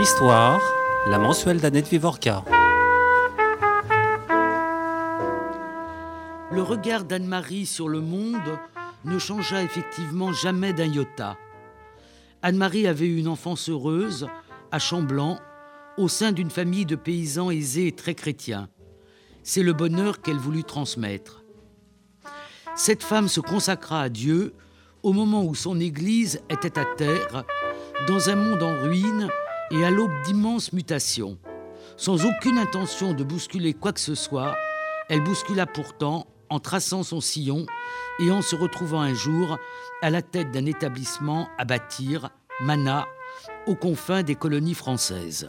Histoire, la mensuelle d'Annette Vivorca. Le regard d'Anne-Marie sur le monde ne changea effectivement jamais d'un iota. Anne-Marie avait eu une enfance heureuse à Chamblanc, au sein d'une famille de paysans aisés et très chrétiens. C'est le bonheur qu'elle voulut transmettre. Cette femme se consacra à Dieu au moment où son Église était à terre, dans un monde en ruine et à l'aube d'immenses mutations. Sans aucune intention de bousculer quoi que ce soit, elle bouscula pourtant en traçant son sillon et en se retrouvant un jour à la tête d'un établissement à bâtir, Mana, aux confins des colonies françaises.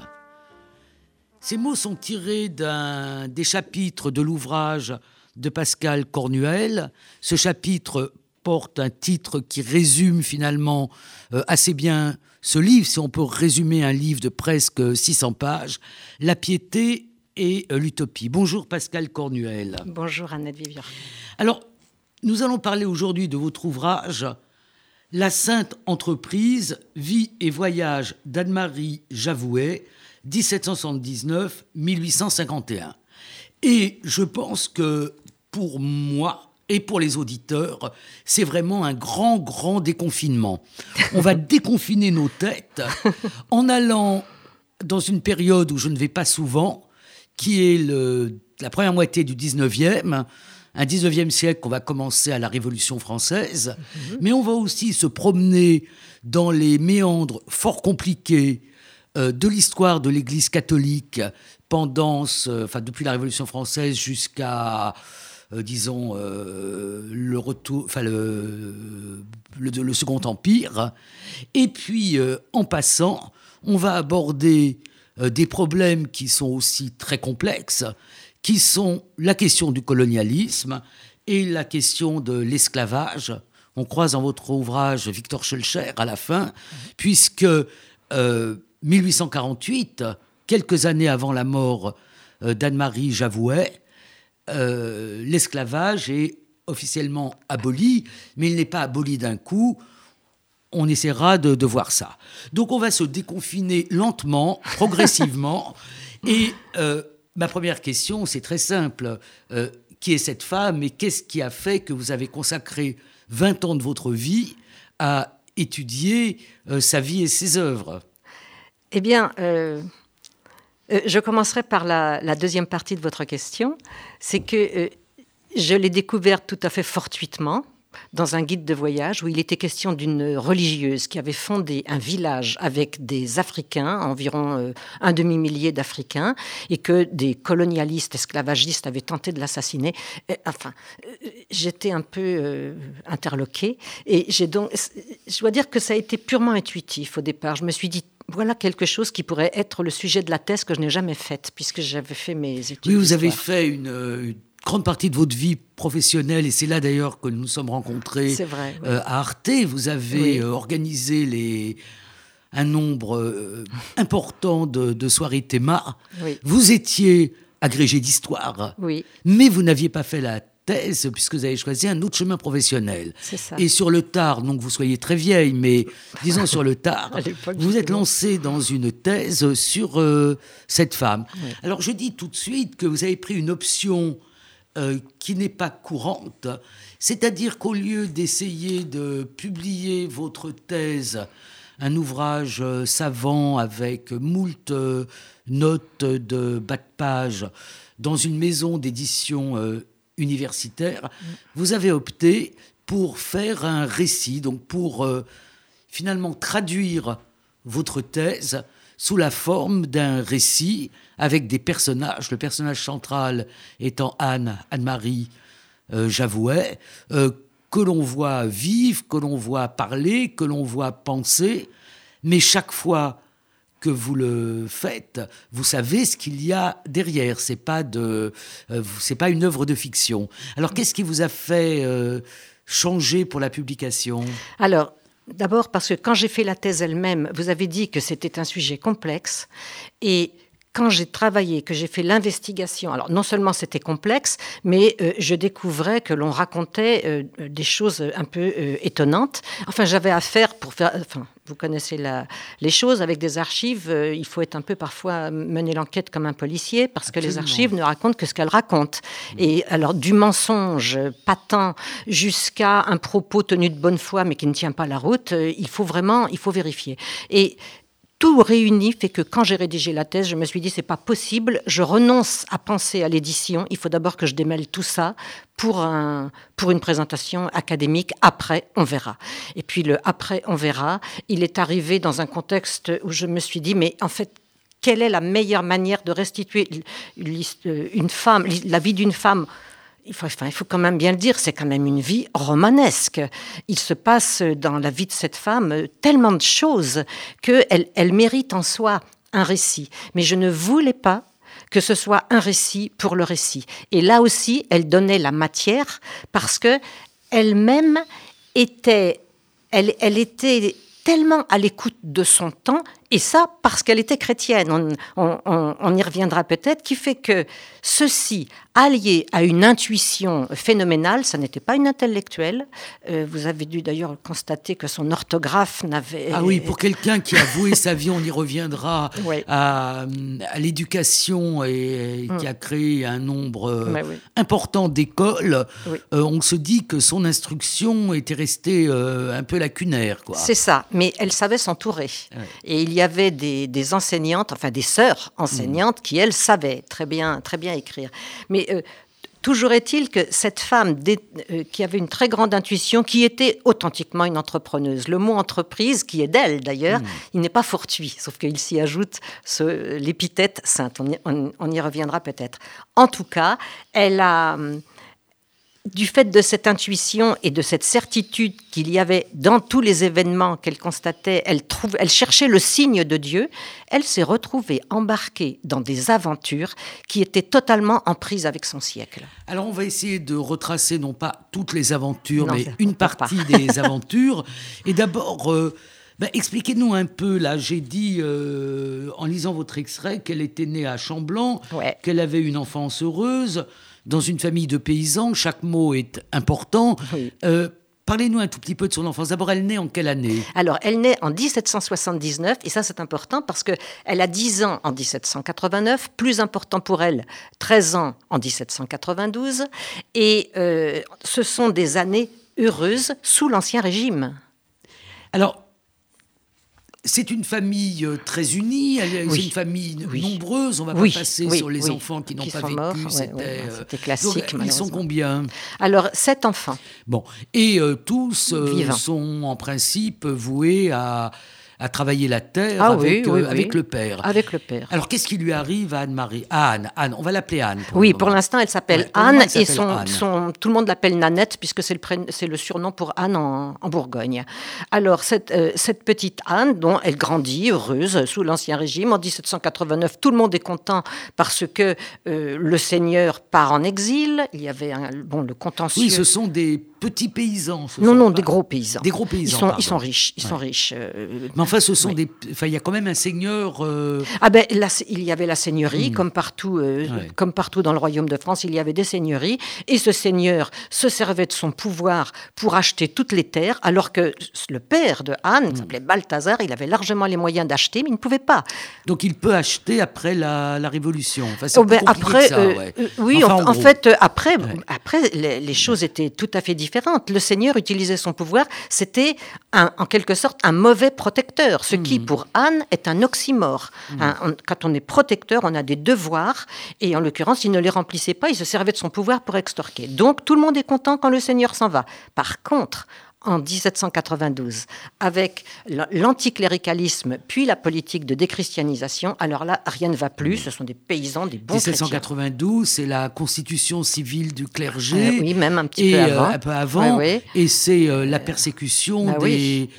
Ces mots sont tirés d'un des chapitres de l'ouvrage de Pascal Cornuel. Ce chapitre porte un titre qui résume finalement euh, assez bien ce livre, si on peut résumer un livre de presque 600 pages, La piété et euh, l'utopie. Bonjour Pascal Cornuel. Bonjour Annette Vivian. Alors, nous allons parler aujourd'hui de votre ouvrage La Sainte Entreprise, Vie et Voyage d'Anne-Marie Javouet, 1779-1851. Et je pense que pour moi et pour les auditeurs, c'est vraiment un grand, grand déconfinement. On va déconfiner nos têtes en allant dans une période où je ne vais pas souvent, qui est le, la première moitié du 19e, un 19e siècle qu'on va commencer à la Révolution française, mhm. mais on va aussi se promener dans les méandres fort compliqués euh, de l'histoire de l'Église catholique pendant, enfin depuis la Révolution française jusqu'à disons, euh, le retour, enfin le, le, Second Empire. Et puis, en passant, on va aborder des problèmes qui sont aussi très complexes, qui sont la question du colonialisme et la question de l'esclavage. On croise dans votre ouvrage Victor Schulcher à la fin, puisque 1848, quelques années avant la mort euh, d'Anne-Marie Javouet, euh, l'esclavage est officiellement aboli, mais il n'est pas aboli d'un coup. On essaiera de, voir ça. Donc on va se déconfiner lentement, progressivement. et euh, ma première question, c'est très simple. qui est cette femme et qu'est-ce qui a fait que vous avez consacré 20 ans de votre vie à étudier sa vie et ses œuvres? Eh bien, euh, euh, je commencerai par la, deuxième partie de votre question. C'est que euh, je l'ai découverte tout à fait fortuitement dans un guide de voyage où il était question d'une religieuse qui avait fondé un village avec des Africains, environ un demi-millier d'Africains, et que des colonialistes esclavagistes avaient tenté de l'assassiner. Enfin, j'étais un peu interloquée et j'ai donc, je dois dire que ça a été purement intuitif au départ. Je me suis dit voilà quelque chose qui pourrait être le sujet de la thèse que je n'ai jamais faite, puisque j'avais fait mes études. Oui, vous avez fait une, grande partie de votre vie professionnelle, et c'est là d'ailleurs que nous nous sommes rencontrés vrai, euh, à Arte. Vous avez euh, organisé les, un nombre euh, important de, de, soirées théma. Vous étiez agrégé d'histoire, oui. mais vous n'aviez pas fait la puisque vous avez choisi un autre chemin professionnel. Et sur le tard, donc vous soyez très vieille, mais disons sur le tard, vous êtes lancé dans une thèse sur euh, cette femme. Alors je dis tout de suite que vous avez pris une option euh, qui n'est pas courante, c'est-à-dire qu'au lieu d'essayer de publier votre thèse, un ouvrage euh, savant avec moult notes de bas de page dans une maison d'édition universitaire, vous avez opté pour faire un récit, donc pour euh, finalement traduire votre thèse sous la forme d'un récit avec des personnages, le personnage central étant Anne, Anne-Marie euh, Javouet, euh, que l'on voit vivre, que l'on voit parler, que l'on voit penser, mais chaque fois que vous le faites, vous savez ce qu'il y a derrière. C'est pas de, euh, c'est pas une œuvre de fiction. Alors, qu'est-ce qui vous a fait euh, changer pour la publication? Alors. D'abord parce que quand j'ai fait la thèse elle-même, vous avez dit que c'était un sujet complexe et quand j'ai travaillé, que j'ai fait l'investigation, alors non seulement c'était complexe, mais euh, je découvrais que l'on racontait euh, des choses un peu euh, étonnantes. Enfin, j'avais affaire pour faire, enfin, vous connaissez la, les choses avec des archives. il faut être un peu parfois mener l'enquête comme un policier parce que les archives ne racontent que ce qu'elles racontent. Mmh. Et alors du mensonge patent jusqu'à un propos tenu de bonne foi mais qui ne tient pas la route, il faut vraiment, il faut vérifier. Et tout réuni fait que quand j'ai rédigé la thèse, je me suis dit c'est pas possible, je renonce à penser à l'édition, il faut d'abord que je démêle tout ça pour, un, pour une présentation académique, après on verra. Et puis le après on verra, il est arrivé dans un contexte où je me suis dit mais en fait quelle est la meilleure manière de restituer une femme, la vie d'une femme il faut, quand même bien le dire, c'est quand même une vie romanesque. Il se passe dans la vie de cette femme tellement de choses qu'elle elle mérite en soi un récit. Mais je ne voulais pas que ce soit un récit pour le récit. Et là aussi, elle donnait la matière parce que elle-même était, elle était tellement à l'écoute de son temps, et ça parce qu'elle était chrétienne, on, y reviendra peut-être, qui fait que ceci, allié à une intuition phénoménale, ça n'était pas une intellectuelle, euh, vous avez dû d'ailleurs constater que son orthographe n'avait... Ah oui, pour quelqu'un qui a voué sa vie, on y reviendra, à, l'éducation et, qui a créé un nombre euh, important d'écoles, euh, on se dit que son instruction était restée un peu lacunaire. C'est ça, mais elle savait s'entourer. Et il y avait des, enseignantes, enfin des sœurs enseignantes, qui elles savaient très bien, très bien écrire. Mais euh, Toujours est-il que cette femme euh, qui avait une très grande intuition, qui était authentiquement une entrepreneuse, le mot entreprise, qui est d'elle d'ailleurs, hmm. il n'est pas fortuit, sauf qu'il s'y ajoute l'épithète sainte. on, y reviendra peut-être. En tout cas, elle a, du fait de cette intuition et de cette certitude qu'il y avait dans tous les événements qu'elle constatait, elle, elle cherchait le signe de Dieu, elle s'est retrouvée embarquée dans des aventures qui étaient totalement en prise avec son siècle. Alors on va essayer de retracer non pas toutes les aventures, mais une partie des aventures. Et d'abord... Euh, ben, expliquez-nous un peu, là, j'ai dit, euh, en lisant votre extrait, qu'elle était née à Chamblanc, qu'elle avait une enfance heureuse dans une famille de paysans, chaque mot est important. Euh, parlez-nous un tout petit peu de son enfance. D'abord, elle naît en quelle année? Alors, elle naît en 1779, et ça c'est important parce qu'elle a 10 ans en 1789, plus important pour elle, 13 ans en 1792, et euh, ce sont des années heureuses sous l'Ancien Régime. Alors, c'est une famille euh, très unie, c'est une famille nombreuse. On va pas passer sur les enfants qui n'ont pas vécu. Euh, c'était classique. ils sont combien? Alors sept enfants. Bon, et euh, tous sont en principe voués à à travailler la terre ah avec, euh, avec le père. Avec le père. Alors qu'est-ce qui lui arrive à Anne-Marie Anne, Anne, on va l'appeler Anne. oui, pour l'instant elle s'appelle Anne et son, tout le monde l'appelle Nanette puisque c'est le, surnom pour Anne en, Bourgogne. Alors cette, euh, cette petite Anne, dont elle grandit heureuse sous l'Ancien Régime, en 1789, tout le monde est content parce que euh, le Seigneur part en exil, il y avait un, bon, le contentieux. Oui, ce sont des petits paysans. Non, non, des gros paysans. Des gros paysans. Ils sont, ils sont riches. Ils sont riches. Euh, Mais enfin, ce sont des. Enfin, il y a quand même un seigneur. Euh, ah ben, là, il y avait la seigneurie, hmm. comme partout, euh, comme partout dans le royaume de France, il y avait des seigneuries, et ce seigneur se servait de son pouvoir pour acheter toutes les terres, alors que le père de Anne, hmm. s'appelait Balthazar, il avait largement les moyens d'acheter, mais il ne pouvait pas. Donc, il peut acheter après la, Révolution. Enfin, oh ben, après, ça, oui, en, fait, après, après, les, les choses étaient tout à fait différentes le Seigneur utilisait son pouvoir, c'était en quelque sorte un mauvais protecteur, ce qui hmm. pour Anne est un oxymore. Hmm. quand on est protecteur, on a des devoirs, et en l'occurrence, il ne les remplissait pas, il se servait de son pouvoir pour extorquer. Donc tout le monde est content quand le Seigneur s'en va. Par contre, en 1792 avec l'anticléricalisme puis la politique de déchristianisation, alors là, rien ne va plus. Ce sont des paysans, des bons 1792, c'est la constitution civile du clergé. Euh, oui, même un petit peu euh, un peu avant. Et c'est euh, la persécution bah des,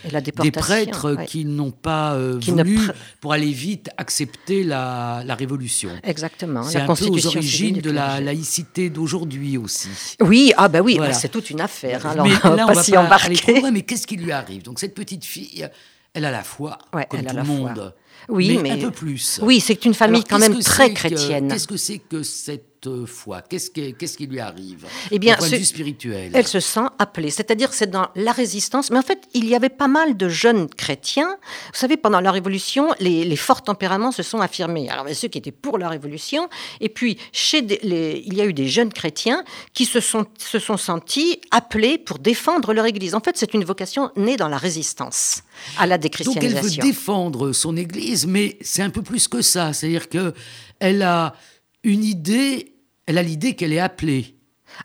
des, prêtres qui n'ont pas voulu, pour aller vite, accepter la, la révolution. Exactement. C'est un peu aux origines de la laïcité d'aujourd'hui aussi. Oui, ah bah oui, bah, c'est toute une affaire. Alors, Mais là, on va pas, mais qu'est-ce qui lui arrive? Donc cette petite fille, elle a la foi, comme tout le monde. Oui, mais, un peu plus. Oui, c'est une famille quand même très chrétienne. Qu'est-ce que c'est que cette foi Qu'est-ce qui, lui arrive Eh bien, point de vue spirituel. Elle se sent appelée. C'est-à-dire, c'est dans la résistance. Mais en fait, il y avait pas mal de jeunes chrétiens. Vous savez, pendant la Révolution, les, forts tempéraments se sont affirmés. Alors, il y a ceux qui étaient pour la Révolution, et puis chez les, il y a eu des jeunes chrétiens qui se sont, se sont sentis appelés pour défendre leur Église. En fait, c'est une vocation née dans la résistance à la déchristianisation. Donc, elle veut défendre son Église, mais c'est un peu plus que ça. C'est-à-dire que elle a une idée, elle a l'idée qu'elle est appelée.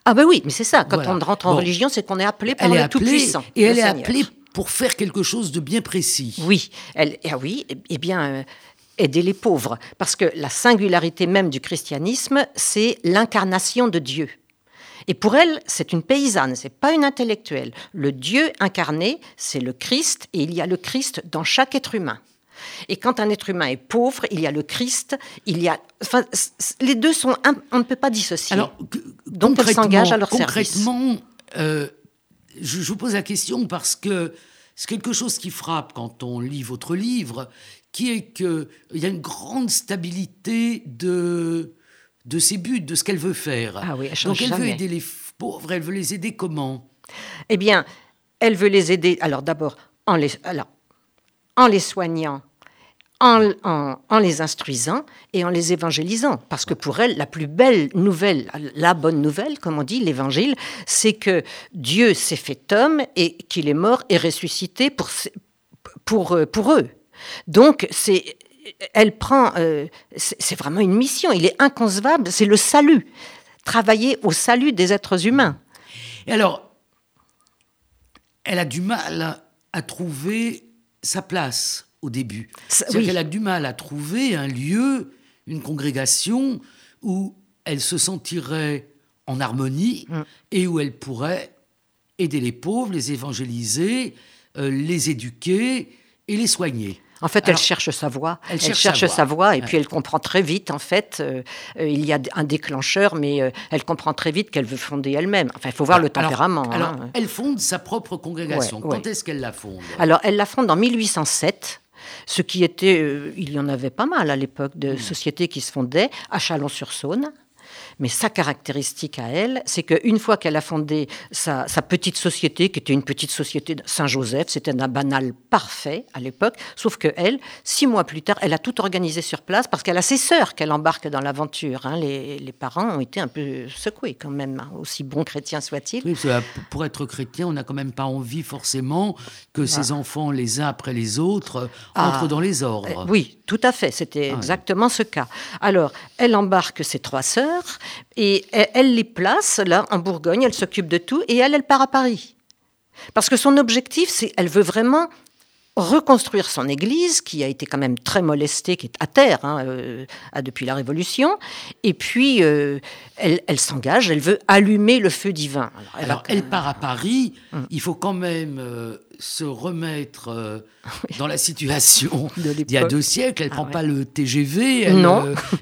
Ah ben oui, mais c'est ça. Quand on rentre en religion, c'est qu'on est appelé par le Tout-Puissant. Et elle est appelée pour faire quelque chose de bien précis. Oui, elle, ah oui, eh bien, euh, aider les pauvres. Parce que la singularité même du christianisme, c'est l'incarnation de Dieu. Et pour elle, c'est une paysanne, c'est pas une intellectuelle. Le Dieu incarné, c'est le Christ, et il y a le Christ dans chaque être humain. Et quand un être humain est pauvre, il y a le Christ, il y a. Enfin, les deux sont. on ne peut pas dissocier. Alors, Donc, elle s'engage à leur concrètement, euh, je, vous pose la question parce que c'est quelque chose qui frappe quand on lit votre livre, qui est qu'il y a une grande stabilité de, de ses buts, de ce qu'elle veut faire. Ah oui, Donc elle veut aider les pauvres, elle veut les aider comment? Eh bien, elle veut les aider. Alors d'abord, en les, alors, en les soignant, en, les instruisant et en les évangélisant. Parce que pour elle, la plus belle nouvelle, la bonne nouvelle, comme on dit, l'évangile, c'est que Dieu s'est fait homme et qu'il est mort et ressuscité pour, pour, euh, pour eux. Donc, c'est, elle prend, euh, c'est vraiment une mission, il est inconcevable, c'est le salut, travailler au salut des êtres humains. Et alors, elle a du mal à trouver sa place au début. C'est-à-dire qu'elle a du mal à trouver un lieu, une congrégation où elle se sentirait en harmonie mm. et où elle pourrait aider les pauvres, les évangéliser, euh, les éduquer et les soigner. En fait, elle cherche sa voie. Elle, cherche, sa voie. et puis elle comprend très vite, en fait, euh, euh, il y a un déclencheur, mais euh, elle comprend très vite qu'elle veut fonder elle-même. Enfin, il faut voir le tempérament. Alors, hein. elle fonde sa propre congrégation. Quand est-ce qu'elle la fonde? Alors, elle la fonde en 1807 ce qui était, il y en avait pas mal à l'époque de hmm. sociétés qui se fondaient à Chalon-sur-Saône, mais sa caractéristique à elle, c'est qu'une fois qu'elle a fondé sa, petite société, qui était une petite société de Saint-Joseph, c'était un banal parfait à l'époque, sauf que elle, six mois plus tard, elle a tout organisé sur place parce qu'elle a ses sœurs qu'elle embarque dans l'aventure. Hein. Les, parents ont été un peu secoués quand même, hein, aussi bons chrétiens soient-ils. Oui, pour être chrétien, on n'a quand même pas envie forcément que ses ah. enfants, les uns après les autres, ah. entrent dans les ordres. Euh, oui, tout à fait, c'était ah exactement ce cas. Alors, elle embarque ses trois sœurs, et elle les place là en Bourgogne, elle s'occupe de tout et elle, elle part à Paris. Parce que son objectif, c'est, elle veut vraiment reconstruire son église, qui a été quand même très molestée, qui est à terre hein, euh, depuis la Révolution. Et puis, euh, elle, s'engage, elle veut allumer le feu divin. Alors, elle, part à Paris, hum. il faut quand même euh, se remettre dans la situation d'il y a deux siècles. Elle ne ah prend pas le TGV, elle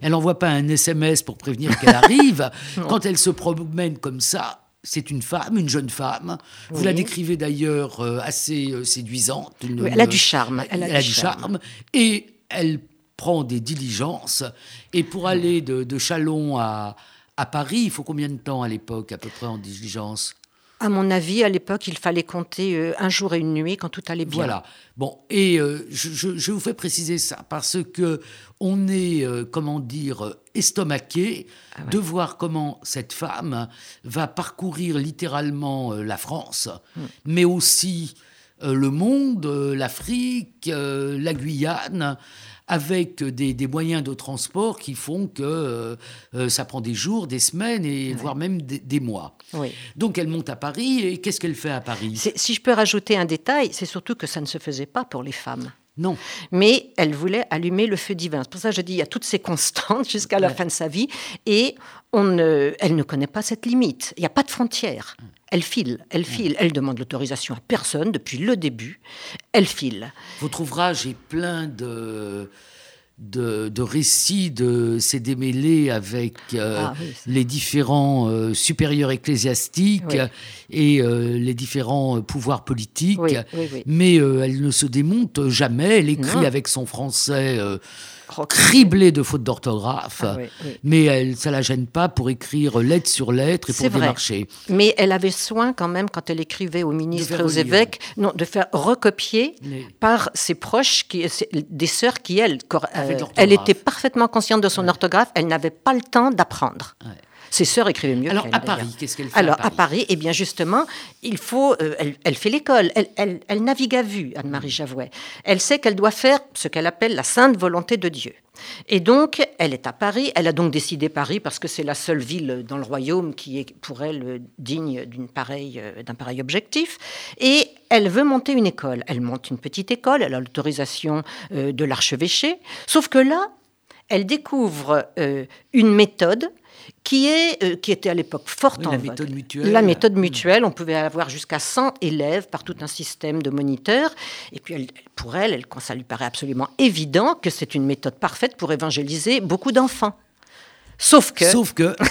n'envoie pas un SMS pour prévenir qu'elle arrive. Quand elle se promène comme ça, c'est une femme, une jeune femme. Vous la décrivez d'ailleurs euh, assez euh, séduisante. elle a du charme. Elle a, du charme. Et elle prend des diligences. Et pour aller de, de Chalon à, à Paris, il faut combien de temps à l'époque, à peu près, en diligence? À mon avis, à l'époque, il fallait compter euh, un jour et une nuit quand tout allait bien. Voilà. Bon, et euh, je, vous fais préciser ça parce que on est, euh, comment dire, estomaqué ah de voir comment cette femme va parcourir littéralement la France, hmm. mais aussi le monde, l'Afrique, la Guyane avec des, moyens de transport qui font que euh, euh, ça prend des jours, des semaines et voire même des, mois. Donc elle monte à Paris et qu'est-ce qu'elle fait à Paris? Si je peux rajouter un détail, c'est surtout que ça ne se faisait pas pour les femmes. Non. Mais elle voulait allumer le feu divin. C'est pour ça que je dis, il y a toutes ces constantes jusqu'à la fin de sa vie. Et on ne, elle ne connaît pas cette limite. Il n'y a pas de frontière. Elle file, elle file. Elle demande l'autorisation à personne depuis le début. Elle file. Votre ouvrage est plein de de, de récits de s'est démêlée avec euh, ah les différents euh, supérieurs ecclésiastiques et euh, les différents pouvoirs politiques, mais elle ne se démonte jamais. Elle écrit avec son français criblé de fautes d'orthographe, ah mais elle, ça la gêne pas pour écrire lettre sur lettre et pour démarcher. Mais elle avait soin quand même, quand elle écrivait aux ministres et aux évêques, non, de faire recopier par ses proches, qui, des sœurs qui, elles, euh, elle était parfaitement consciente de son orthographe, elle n'avait pas le temps d'apprendre. Ses sœurs écrivaient mieux. Alors à Paris, qu'est-ce qu'elle fait Alors à Paris, eh bien justement, il faut, euh, elle, fait l'école, elle, elle, navigue à vue, Anne-Marie Javouet. Elle sait qu'elle doit faire ce qu'elle appelle la sainte volonté de Dieu. Et donc, elle est à Paris. Elle a donc décidé Paris parce que c'est la seule ville dans le royaume qui est pour elle digne d'une pareille, euh, d'un pareil objectif. Et elle veut monter une école. Elle monte une petite école. Elle a l'autorisation euh, de l'archevêché. Sauf que là, elle découvre une méthode qui, est, euh, qui était à l'époque forte en la méthode mutuelle. La méthode mutuelle, on pouvait avoir jusqu'à 100 élèves par tout un système de moniteurs. Et puis, pour elle, elle, quand ça lui paraît absolument évident que c'est une méthode parfaite pour évangéliser beaucoup d'enfants. Sauf que... Sauf que...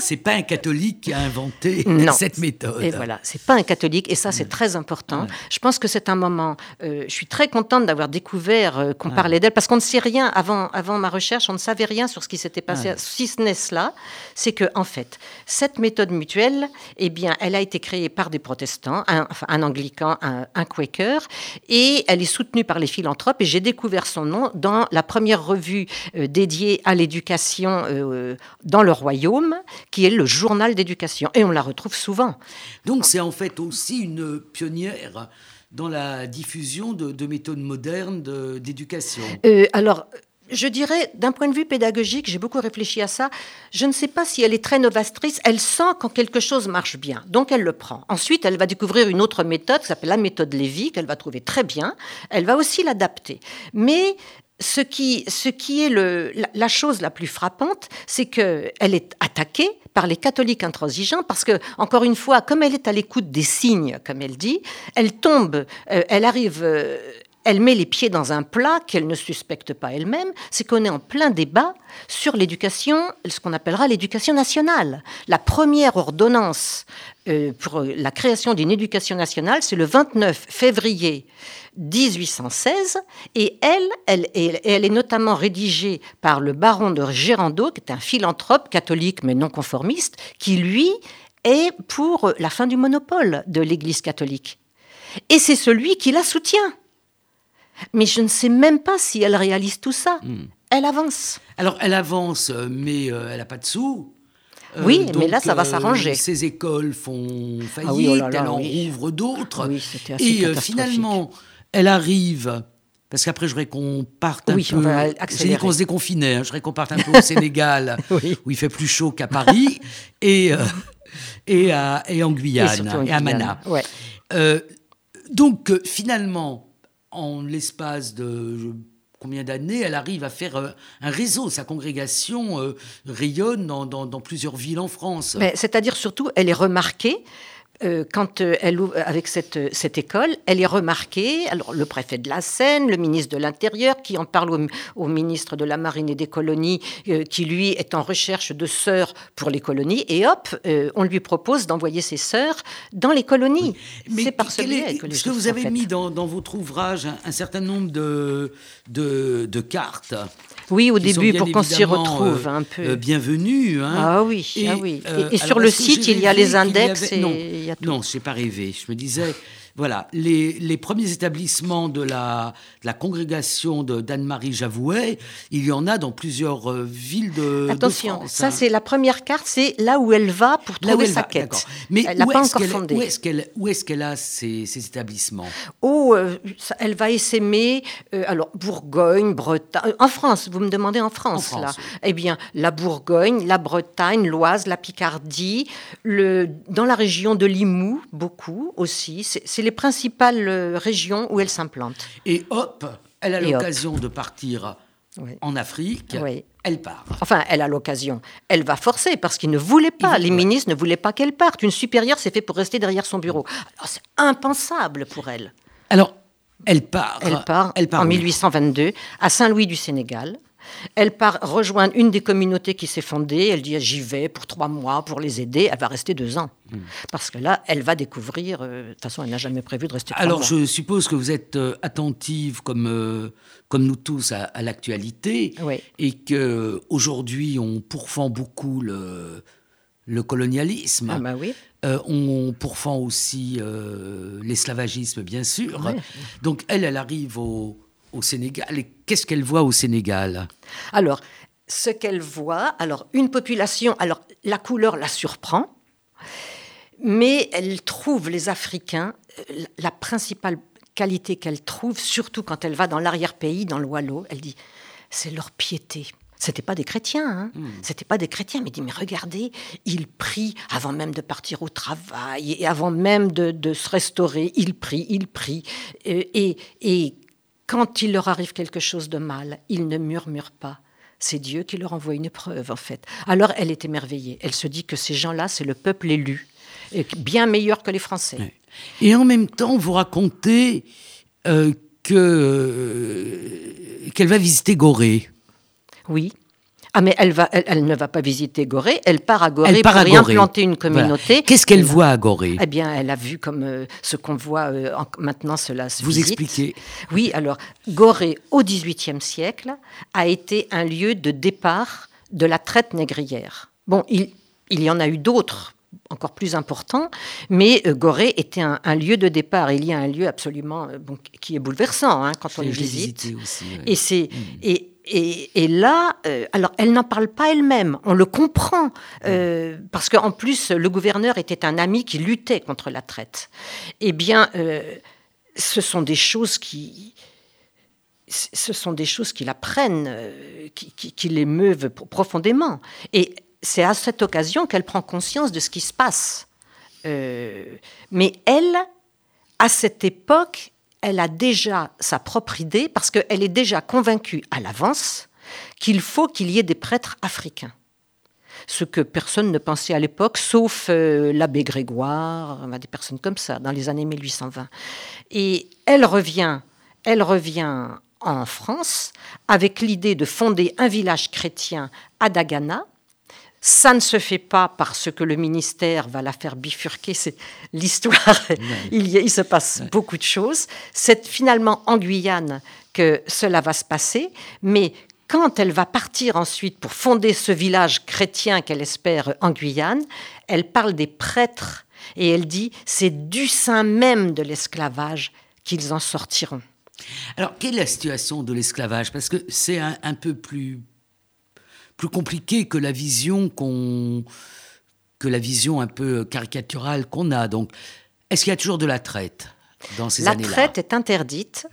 c'est pas un catholique qui a inventé cette méthode. Et voilà, c'est pas un catholique, et ça c'est très important. Je pense que c'est un moment. Euh, je suis très contente d'avoir découvert euh, qu'on parlait d'elle, parce qu'on ne sait rien avant, avant ma recherche, on ne savait rien sur ce qui s'était passé. Si ce n'est cela, c'est que en fait, cette méthode mutuelle, eh bien, elle a été créée par des protestants, un, enfin, un anglican, un, un, quaker, et elle est soutenue par les philanthropes. Et j'ai découvert son nom dans la première revue euh, dédiée à l'éducation dans le royaume qui est le journal d'éducation. Et on la retrouve souvent. Donc c'est en fait aussi une pionnière dans la diffusion de, méthodes modernes d'éducation. Euh, alors, je dirais, d'un point de vue pédagogique, j'ai beaucoup réfléchi à ça. Je ne sais pas si elle est très novatrice. Elle sent quand quelque chose marche bien, donc elle le prend. Ensuite, elle va découvrir une autre méthode qui s'appelle la méthode Lévy, qu'elle va trouver très bien. Elle va aussi l'adapter. Mais ce qui, ce qui est le, la, chose la plus frappante, c'est qu'elle est attaquée par les catholiques intransigeants parce que, encore une fois, comme elle est à l'écoute des signes, comme elle dit, elle tombe, euh, elle arrive, euh, elle met les pieds dans un plat qu'elle ne suspecte pas elle-même, c'est qu'on est en plein débat sur l'éducation, ce qu'on appellera l'éducation nationale. La première ordonnance euh, pour la création d'une éducation nationale, c'est le 29 février 1816, et elle, elle, elle, est notamment rédigée par le baron de Gérando, qui est un philanthrope catholique mais non conformiste, qui lui est pour la fin du monopole de l'Église catholique. Et c'est celui qui la soutient. Mais je ne sais même pas si elle réalise tout ça. Hmm. Elle avance. Alors, elle avance, mais euh, elle n'a pas de sous. Euh, oui, mais là, ça va euh, s'arranger. Ces écoles font ah faillite, oh elle en rouvre d'autres. et finalement, elle arrive. Parce qu'après, je voudrais qu'on parte un peu. J'ai dit qu'on se déconfinait. Hein, je voudrais qu'on parte un peu au Sénégal, où il fait plus chaud qu'à Paris, et, et, à, et, en Guyane, et, à Mana. donc, finalement, en l'espace de combien d'années, elle arrive à faire euh, un réseau. Sa congrégation euh, rayonne dans, dans, plusieurs villes en France. C'est-à-dire surtout, elle est remarquée euh, quand euh, elle ouvre avec cette, cette école, elle est remarquée. Alors, le préfet de la Seine, le ministre de l'Intérieur, qui en parle au, ministre de la Marine et des colonies, euh, qui lui est en recherche de sœurs pour les colonies, et hop, on lui propose d'envoyer ses sœurs dans les colonies. C'est par ce biais que les que vous avez mis dans, dans, votre ouvrage un, certain nombre de, de, de cartes oui, au début, pour qu'on s'y retrouve un peu. Euh, bienvenue. Hein. Ah oui, et, ah oui. Euh, et, sur le site, il y a les index. Et non, il y a tout. non, je n'ai pas rêvé. Je me disais, voilà, les, premiers établissements de la, la congrégation d'Anne-Marie Javouet, il y en a dans plusieurs euh, villes de, Attention, France, ça hein. c'est la première carte, c'est là où elle va pour trouver sa quête. Mais elle n'a pas encore fondé. Où est-ce qu'elle est a ces, ces établissements? Oh, euh, elle va essaimer, euh, alors Bourgogne, Bretagne, en France, vous me demandez en France, là. Eh bien, la Bourgogne, la Bretagne, l'Oise, la Picardie, le, dans la région de Limoux, beaucoup aussi. C'est les principales euh, régions où elle s'implante. Et hop, elle a l'occasion de partir en Afrique. Elle part. Enfin, elle a l'occasion. Elle va forcer parce qu'ils ne voulaient pas. les ministres ne voulaient pas qu'elle parte. Une supérieure s'est fait pour rester derrière son bureau. c'est impensable pour elle. Alors, Elle part. Elle part, elle part en 1822 à Saint-Louis du Sénégal. Elle part rejoindre une des communautés qui s'est fondée. Elle dit J'y vais pour trois mois pour les aider. Elle va rester deux ans. Hmm. Parce que là, elle va découvrir. Euh, de toute façon, elle n'a jamais prévu de rester trois Alors, je suppose que vous êtes euh, attentive, comme, euh, comme nous tous, à, l'actualité. Et qu'aujourd'hui, on pourfend beaucoup le, le colonialisme. Ah, bah oui. on pourfend aussi l'esclavagisme, bien sûr. Donc, elle, elle arrive au au Sénégal. Et qu'est-ce qu'elle voit au Sénégal? Alors, ce qu'elle voit, alors une population, alors la couleur la surprend, mais elle trouve les Africains, euh, la principale qualité qu'elle trouve, surtout quand elle va dans l'arrière-pays, dans le Wallo, elle dit, c'est leur piété. C'était pas des chrétiens, hein. Hmm. C'était pas des chrétiens, mais dit mais regardez, ils prient avant même de partir au travail et avant même de, se restaurer, ils prient, ils prient et, et quand il leur arrive quelque chose de mal, ils ne murmurent pas. C'est Dieu qui leur envoie une preuve, en fait. Alors elle est émerveillée. Elle se dit que ces gens-là, c'est le peuple élu, et bien meilleur que les Français. Et en même temps, vous racontez euh, que euh, qu'elle va visiter Gorée. Oui. Ah, mais elle, va, elle, ne va pas visiter Gorée, elle part à Gorée pour y implanter une communauté. Qu'est-ce qu'elle voit à Gorée? Eh bien, elle a vu comme euh, ce qu'on voit euh, maintenant, cela se Vous expliquez Oui, alors, Gorée, au XVIIIe siècle, a été un lieu de départ de la traite négrière. Bon, il, il y en a eu d'autres encore plus importants, mais euh, Gorée était un, lieu de départ. Il y a un lieu absolument bon, qui est bouleversant hein, quand on le visite. Aussi, Et c'est mm. et et, là, euh, alors elle n'en parle pas elle-même, on le comprend, euh, parce qu'en plus, le gouverneur était un ami qui luttait contre la traite. Eh bien, euh, ce sont des choses qui, ce sont des choses qui la prennent, qui, qui l'émeuvent profondément. Et c'est à cette occasion qu'elle prend conscience de ce qui se passe. mais elle, à cette époque, elle a déjà sa propre idée parce qu'elle est déjà convaincue à l'avance qu'il faut qu'il y ait des prêtres africains. Ce que personne ne pensait à l'époque, sauf euh, l'abbé Grégoire, des personnes comme ça, dans les années 1820. Et elle revient, elle revient en France avec l'idée de fonder un village chrétien à Dagana, ça ne se fait pas parce que le ministère va la faire bifurquer. C'est l'histoire. il, se passe beaucoup de choses. C'est finalement en Guyane que cela va se passer. Mais quand elle va partir ensuite pour fonder ce village chrétien qu'elle espère en Guyane, elle parle des prêtres et elle dit c'est du sein même de l'esclavage qu'ils en sortiront. Alors, quelle est la situation de l'esclavage? Parce que c'est un, peu plus plus compliqué que la vision qu'on que la vision un peu caricaturale qu'on a. Donc, est-ce qu'il y a toujours de la traite dans ces années-là? La traite est interdite.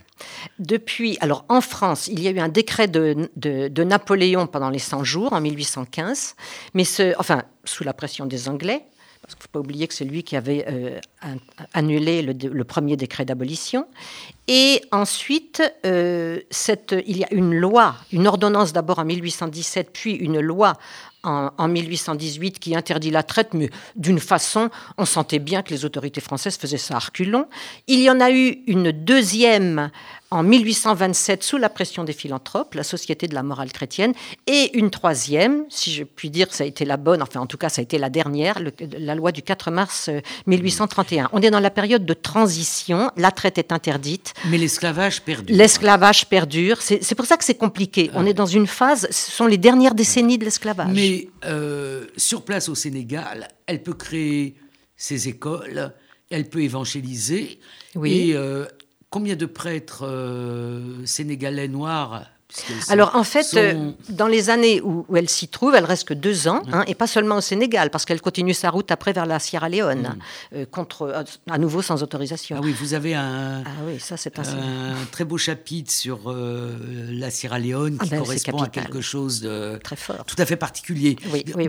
Depuis, alors en France, il y a eu un décret de, de, Napoléon pendant les 100 jours en 1815, mais ce, enfin sous la pression des Anglais, parce ne faut pas oublier que c'est lui qui avait euh, annulé le, premier décret d'abolition. Et ensuite, euh, il y a une loi, une ordonnance d'abord en 1817, puis une loi en, en, 1818 qui interdit la traite, mais d'une façon, on sentait bien que les autorités françaises faisaient ça à reculons. Il y en a eu une deuxième en 1827 sous la pression des philanthropes, la Société de la morale chrétienne, et une troisième, si je puis dire, ça a été la bonne, enfin en tout cas ça a été la dernière, la loi du 4 mars 1831. Euh, On est dans la période de transition, la traite est interdite. Mais l'esclavage perdure. L'esclavage perdure, c'est pour ça que c'est compliqué. On est dans une phase, ce sont les dernières décennies de l'esclavage. Mais euh, sur place au Sénégal, elle peut créer ses écoles, elle peut évangéliser. Oui. Et euh, combien de prêtres euh, sénégalais noirs alors en fait, euh, dans les années où, elle s'y trouve, elle reste que deux ans, hein, et pas seulement au Sénégal, parce qu'elle continue sa route après vers la Sierra Leone, mm. euh, contre, euh, à nouveau sans autorisation. Ah oui, vous avez un, ah oui, ça, c'est un... très beau chapitre sur la Sierra Leone ah qui ben, correspond à quelque chose de très fort. tout à fait particulier.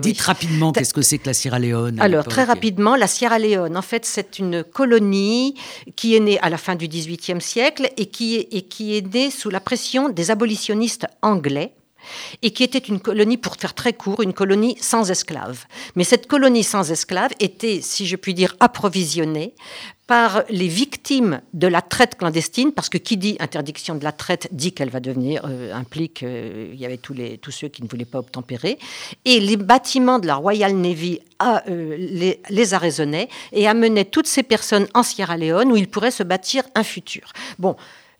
Dites rapidement qu'est-ce que c'est que la Sierra Leone. Alors très rapidement, la Sierra Leone, en fait, c'est une colonie qui est née à la fin du XVIIIe siècle et qui est, et qui est née sous la pression des abolitionnistes anglais et qui était une colonie, pour faire très court, une colonie sans esclaves. Mais cette colonie sans esclaves était, si je puis dire, approvisionnée par les victimes de la traite clandestine, parce que qui dit interdiction de la traite dit qu'elle va devenir, euh, implique, euh, il y avait tous, les, tous ceux qui ne voulaient pas obtempérer, et les bâtiments de la Royal Navy euh, les, les arraisonnaient et amenaient toutes ces personnes en Sierra Leone où ils pourraient se bâtir un futur. Bon,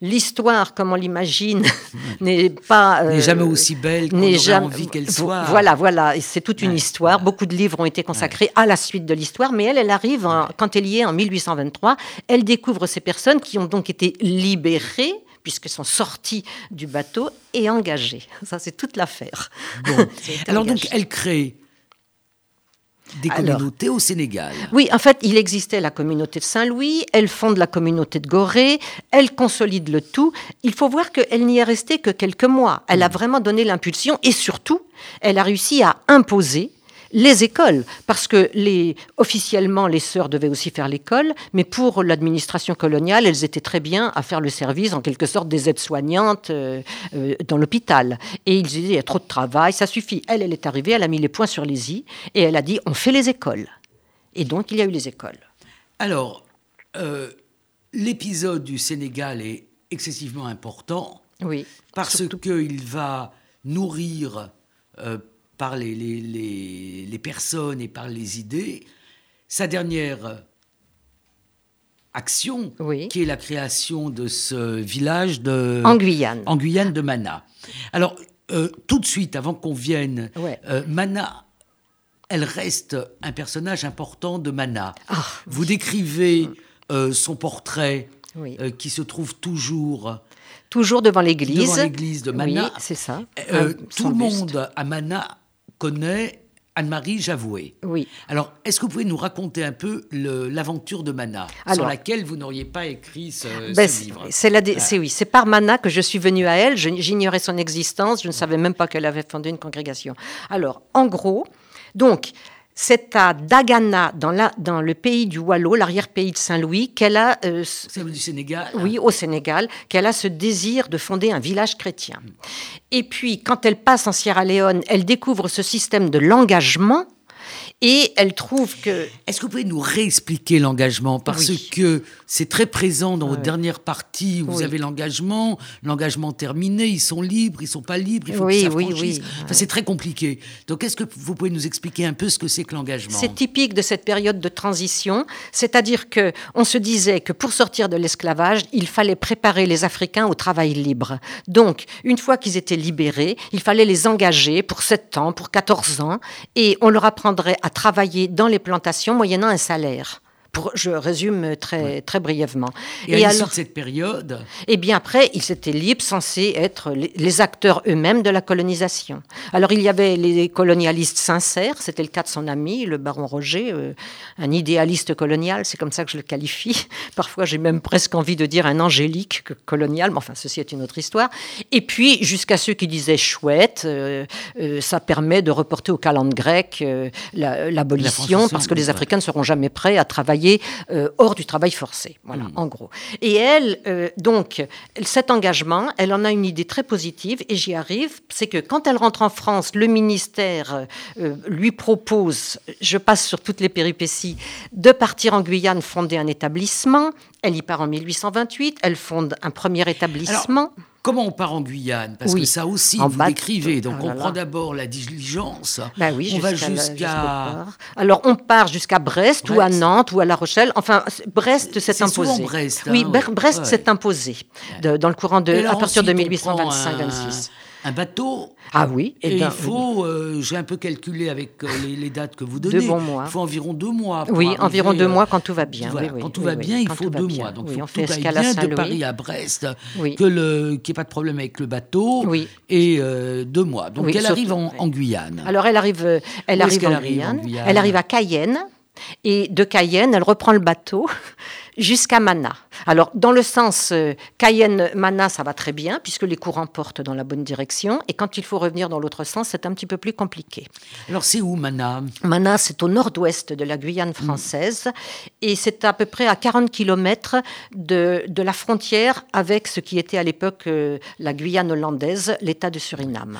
l'histoire, comme on l'imagine, n'est pas n'est jamais aussi belle qu'on aurait jamais, envie qu'elle soit. Voilà, voilà, c'est toute une histoire. Beaucoup de livres ont été consacrés à la suite de l'histoire, mais elle, elle arrive quand elle y est en 1823. Elle découvre ces personnes qui ont donc été libérées puisqu'elles sont sorties du bateau et engagées. Ça, c'est toute l'affaire. Bon. Alors donc, elle crée des communautés au Sénégal. Oui, en fait, il existait la communauté de Saint-Louis, elle fonde la communauté de Gorée, elle consolide le tout. Il faut voir qu'elle n'y est restée que quelques mois. Elle a hmm. vraiment donné l'impulsion et surtout, elle a réussi à imposer les écoles, parce que les, officiellement, les sœurs devaient aussi faire l'école, mais pour l'administration coloniale, elles étaient très bien à faire le service, en quelque sorte, des aides-soignantes euh, euh, dans l'hôpital. Et ils disaient, il y a trop de travail, ça suffit. Elle, elle est arrivée, elle a mis les points sur les i, et elle a dit, on fait les écoles. Et donc, il y a eu les écoles. Alors, euh, l'épisode du Sénégal est excessivement important. Oui. Parce qu'il va nourrir par les, les, personnes et par les idées. Sa dernière action, qui est la création de ce village de... En Guyane. En Guyane de Mana. Alors, euh, tout de suite, avant qu'on vienne, euh, Mana, elle reste un personnage important de Mana. Ah, Vous décrivez euh, son portrait qui se trouve toujours toujours devant l'église. Devant l'église de Mana. C'est ça. tout le monde à Mana connaît Anne-Marie Javoué. Oui. Alors, est-ce que vous pouvez nous raconter un peu l'aventure de Mana, sur laquelle vous n'auriez pas écrit ce, ben, livre C'est oui, c'est par Mana que je suis venue à elle. J'ignorais son existence, je ne savais même pas qu'elle avait fondé une congrégation. Alors, en gros, donc, c'est à Dagana, dans, la, dans le pays du Wallo, l'arrière-pays de Saint-Louis, qu'elle a... Euh, du Sénégal Oui, au Sénégal, qu'elle a ce désir de fonder un village chrétien. Et puis, quand elle passe en Sierra Leone, elle découvre ce système de l'engagement et elle trouve que... Est-ce que vous pouvez nous réexpliquer l'engagement? Parce que c'est très présent dans votre dernière partie. Où Vous avez l'engagement, l'engagement terminé, ils sont libres, ils sont pas libres, il faut qu'ils s'affranchissent. Enfin, c'est très compliqué. Donc, est-ce que vous pouvez nous expliquer un peu ce que c'est que l'engagement? C'est typique de cette période de transition, c'est-à-dire que on se disait que pour sortir de l'esclavage, il fallait préparer les Africains au travail libre. Donc, une fois qu'ils étaient libérés, il fallait les engager pour 7 ans, pour 14 ans, et on leur apprendrait à travailler dans les plantations moyennant un salaire je résume très, très brièvement. Et, à l'issue de cette période Eh bien, après, ils étaient libres, censés être les, acteurs eux-mêmes de la colonisation. Alors, il y avait les colonialistes sincères, c'était le cas de son ami, le baron Roger, euh, un idéaliste colonial, c'est comme ça que je le qualifie. Parfois, j'ai même presque envie de dire un angélique colonial, mais enfin, ceci est une autre histoire. Et puis, jusqu'à ceux qui disaient chouette, euh, euh, ça permet de reporter au calendrier grec l'abolition, parce que les Africains ne seront jamais prêts à travailler euh, hors du travail forcé. Voilà, hmm. en gros. Et elle, euh, donc, cet engagement, elle en a une idée très positive, et j'y arrive, c'est que quand elle rentre en France, le ministère euh, lui propose, je passe sur toutes les péripéties, de partir en Guyane fonder un établissement. Elle y part en 1828, elle fonde un premier établissement. Comment on part en Guyane? Parce que ça aussi, vous décrivez. Donc oh on prend d'abord la diligence. Bah oui, on va jusqu'à. Alors on part jusqu'à Brest, ou à Nantes ou à La Rochelle. Enfin, Brest s'est imposé. Brest. oui, hein, Brest s'est imposé dans le courant de à partir de 1825-26 un bateau. Ah oui. Et, il faut, euh, j'ai un peu calculé avec euh, les, dates que vous donnez. Mois. Il faut environ deux mois. oui, environ deux mois quand tout va bien. quand tout va bien, il faut deux mois. Donc il faut que tout aille bien de Paris à Brest, que qu'il n'y ait pas de problème avec le bateau. Et euh, deux mois. Donc elle arrive en, Guyane. Alors elle arrive, elle arrive, en, Guyane. Elle arrive à Cayenne. Et de Cayenne, elle reprend le bateau jusqu'à Mana. Alors, dans le sens euh, Cayenne-Mana, ça va très bien, puisque les courants portent dans la bonne direction. Et quand il faut revenir dans l'autre sens, c'est un petit peu plus compliqué. Alors, c'est où Mana? Mana, c'est au nord-ouest de la Guyane française. Et c'est à peu près à 40 km de, de, la frontière avec ce qui était à l'époque euh, la Guyane hollandaise, l'État de Suriname.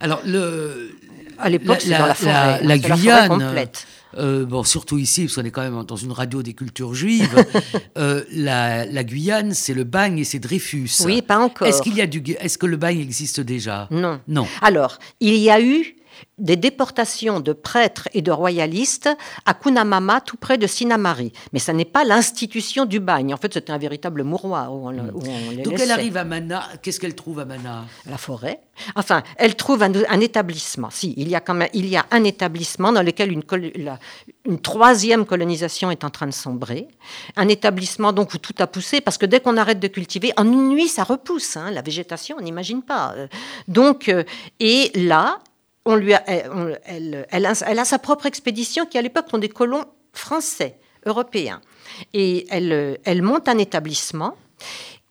Alors, le, à l'époque, c'est dans la forêt. La, Guyane, complète. Euh, bon, surtout ici, parce qu'on est quand même dans une radio des cultures juives. euh, la, la, Guyane, c'est le bagne et c'est Dreyfus. Oui, pas encore. Est-ce qu'il y a du, est-ce que le bagne existe déjà? Non. Non. Alors, il y a eu des déportations de prêtres et de royalistes à Kunamama, tout près de Sinamari. Mais ça n'est pas l'institution du bagne. En fait, c'était un véritable mouroir où on, les Donc elle arrive à Mana. Qu'est-ce qu'elle trouve à Mana? La forêt. Enfin, elle trouve un, établissement. Si, il y a quand même, il y a un établissement dans lequel une, une troisième colonisation est en train de sombrer. Un établissement donc où tout a poussé, parce que dès qu'on arrête de cultiver, en une nuit, ça repousse. Hein, la végétation, on n'imagine pas. Donc, euh, et là, elle, a, sa propre expédition qui, à l'époque, sont des colons français, européens. Et elle, elle monte un établissement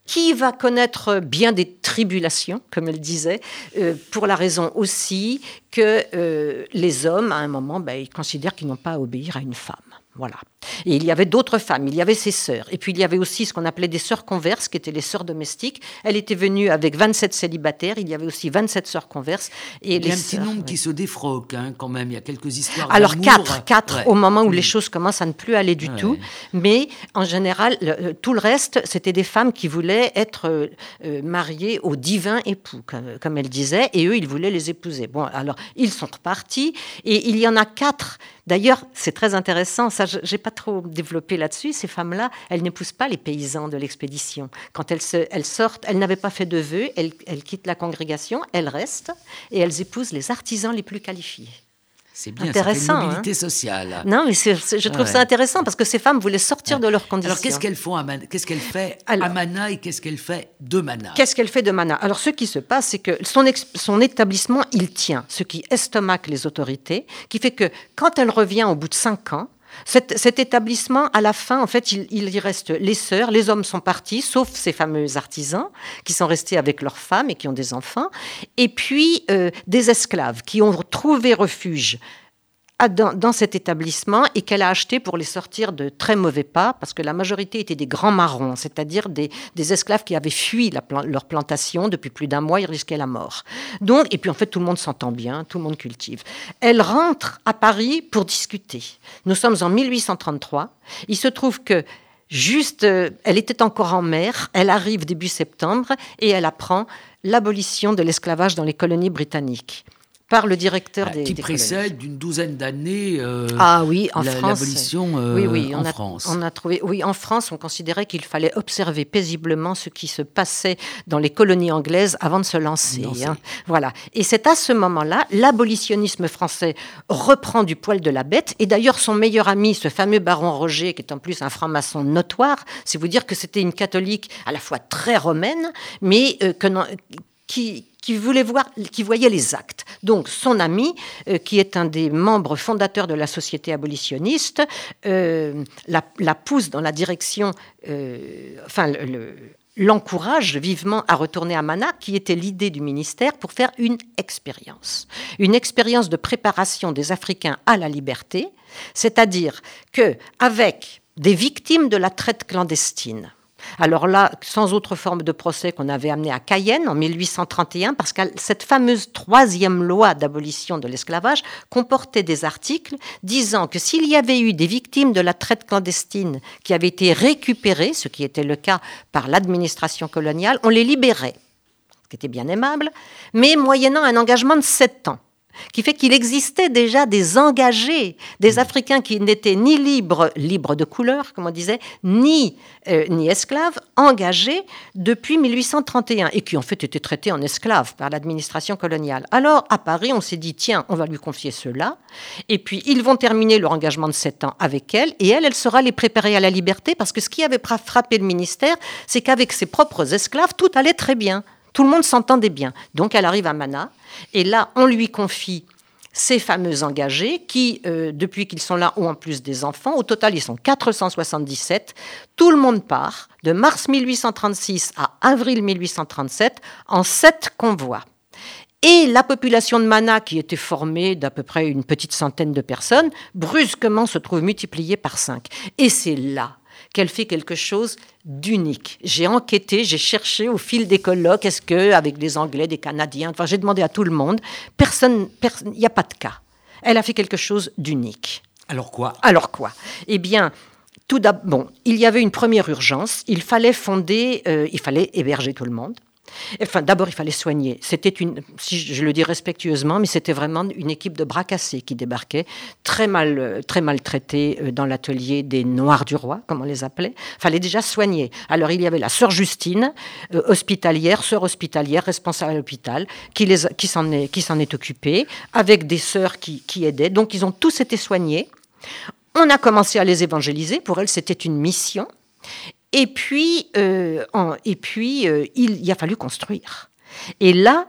qui va connaître bien des tribulations, comme elle disait, euh, pour la raison aussi que euh, les hommes, à un moment, ben, ils considèrent qu'ils n'ont pas à obéir à une femme. Voilà. Et il y avait d'autres femmes, il y avait ses sœurs. Et puis il y avait aussi ce qu'on appelait des sœurs converses, qui étaient les sœurs domestiques. Elle était venue avec 27 célibataires, il y avait aussi 27 sœurs converses. Et il y a un petit nombre qui se défroquent hein, quand même, il y a quelques histoires Alors quatre, quatre au moment où les choses commencent à ne plus aller du tout. Mais en général, euh, tout le reste, c'était des femmes qui voulaient être euh, euh, mariées au divin époux, comme, comme, elle disait, et eux, ils voulaient les épouser. Bon, alors, ils sont repartis, et il y en a quatre. D'ailleurs, c'est très intéressant, ça, j'ai pas trop développé là-dessus. Ces femmes-là, elles n'épousent pas les paysans de l'expédition. Quand elles, sortent, elles n'avaient pas fait de vœux, elles quittent la congrégation, elles restent et elles épousent les artisans les plus qualifiés. C'est bien, intéressant, une mobilité hein. sociale. Non, mais je trouve ça intéressant parce que ces femmes voulaient sortir de leurs conditions. Alors qu'est-ce qu'elles font à Qu'est-ce qu'elle fait à Mana et qu'est-ce qu'elle fait de Mana? Qu'est-ce qu'elle fait de Mana? Alors ce qui se passe, c'est que son, son établissement, il tient, ce qui estomaque les autorités, qui fait que quand elle revient au bout de cinq ans, cet, établissement, à la fin, en fait, il, y reste les sœurs, les hommes sont partis, sauf ces fameux artisans qui sont restés avec leurs femmes et qui ont des enfants, et puis euh, des esclaves qui ont trouvé refuge dans, cet établissement et qu'elle a acheté pour les sortir de très mauvais pas, parce que la majorité étaient des grands marrons, c'est-à-dire des, esclaves qui avaient fui leur plantation depuis plus d'un mois, ils risquaient la mort. Donc, et puis en fait, tout le monde s'entend bien, tout le monde cultive. Elle rentre à Paris pour discuter. Nous sommes en 1833. Il se trouve que juste, euh, elle était encore en mer, elle arrive début septembre et elle apprend l'abolition de l'esclavage dans les colonies britanniques par le directeur bah, des qui précède d'une douzaine d'années euh, ah oui en France l'abolition euh, oui, oui, en a, France. on a trouvé oui en France on considérait qu'il fallait observer paisiblement ce qui se passait dans les colonies anglaises avant de se lancer hein. voilà. Et c'est à ce moment-là l'abolitionnisme français reprend du poil de la bête. Et d'ailleurs son meilleur ami ce fameux baron Roger qui est en plus un franc-maçon notoire c'est vous dire que c'était une catholique à la fois très romaine mais euh, que qui qui voulait voir, qui voyait les actes. Donc son ami, euh, qui est un des membres fondateurs de la société abolitionniste, euh, la, pousse dans la direction, euh, enfin l'encourage vivement à retourner à Mana, qui était l'idée du ministère, pour faire une expérience. Une expérience de préparation des Africains à la liberté, c'est-à-dire que avec des victimes de la traite clandestine, alors là, sans autre forme de procès qu'on avait amené à Cayenne en 1831, parce que cette fameuse troisième loi d'abolition de l'esclavage comportait des articles disant que s'il y avait eu des victimes de la traite clandestine qui avaient été récupérées, ce qui était le cas par l'administration coloniale, on les libérait, ce qui était bien aimable, mais moyennant un engagement de sept ans qui fait qu'il existait déjà des engagés, des Africains qui n'étaient ni libres, libres de couleur, comme on disait, ni, euh, ni esclaves, engagés depuis 1831 et qui en fait étaient traités en esclaves par l'administration coloniale. Alors à Paris, on s'est dit, tiens, on va lui confier cela, et puis ils vont terminer leur engagement de sept ans avec elle, et elle, elle sera les préparer à la liberté, parce que ce qui avait frappé le ministère, c'est qu'avec ses propres esclaves, tout allait très bien. Tout le monde s'entendait bien. Donc elle arrive à Mana, et là, on lui confie ces fameux engagés qui, euh, depuis qu'ils sont là, ont en plus des enfants. Au total, ils sont 477. Tout le monde part de mars 1836 à avril 1837 en sept convois. Et la population de Mana, qui était formée d'à peu près une petite centaine de personnes, brusquement se trouve multipliée par cinq. Et c'est là qu'elle fait quelque chose d'unique. J'ai enquêté, j'ai cherché au fil des colloques, est-ce que avec des Anglais, des Canadiens, enfin j'ai demandé à tout le monde, personne, il n'y a pas de cas. Elle a fait quelque chose d'unique. Alors quoi? Alors quoi? Eh bien, tout d'abord, bon, il y avait une première urgence. Il fallait fonder, euh, il fallait héberger tout le monde. Enfin, d'abord, il fallait soigner. C'était une, si je le dis respectueusement, mais c'était vraiment une équipe de bras cassés qui débarquait, très mal, euh, très euh, dans l'atelier des Noirs du Roi, comme on les appelait. Fallait déjà soigner. Alors, il y avait la sœur Justine, euh, hospitalière, sœur hospitalière, responsable à l'hôpital, qui s'en est, qui s'en est occupée, avec des sœurs qui, qui aidaient. Donc, ils ont tous été soignés. On a commencé à les évangéliser. Pour elles, c'était une mission. Et puis, euh, et puis euh, il, a fallu construire. Et là,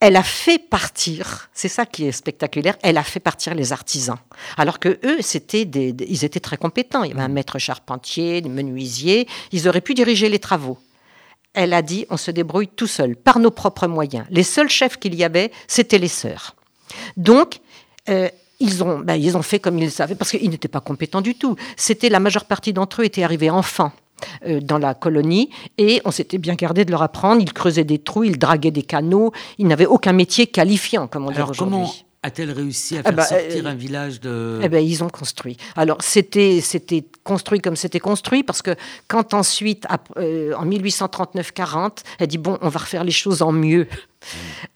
elle a fait partir, c'est ça qui est spectaculaire, elle a fait partir les artisans. Alors que eux, c'était des, ils étaient très compétents. Il y avait un maître charpentier, des menuisiers, ils auraient pu diriger les travaux. Elle a dit, on se débrouille tout seul, par nos propres moyens. Les seuls chefs qu'il y avait, c'était les sœurs. Donc, euh, ils ont, ben, ils ont fait comme ils savaient, parce qu'ils n'étaient pas compétents du tout. C'était la majeure partie d'entre eux étaient arrivés enfants. Euh, dans la colonie et on s'était bien gardé de leur apprendre. Ils creusaient des trous, ils draguaient des canaux. Ils n'avaient aucun métier qualifiant, comme on dit aujourd'hui a-t-elle réussi à eh faire ben, sortir euh, un village de... Eh ben, ils ont construit. Alors, c'était, c'était construit comme c'était construit, parce que quand ensuite, euh, en 1839-40, elle dit, bon, on va refaire les choses en mieux.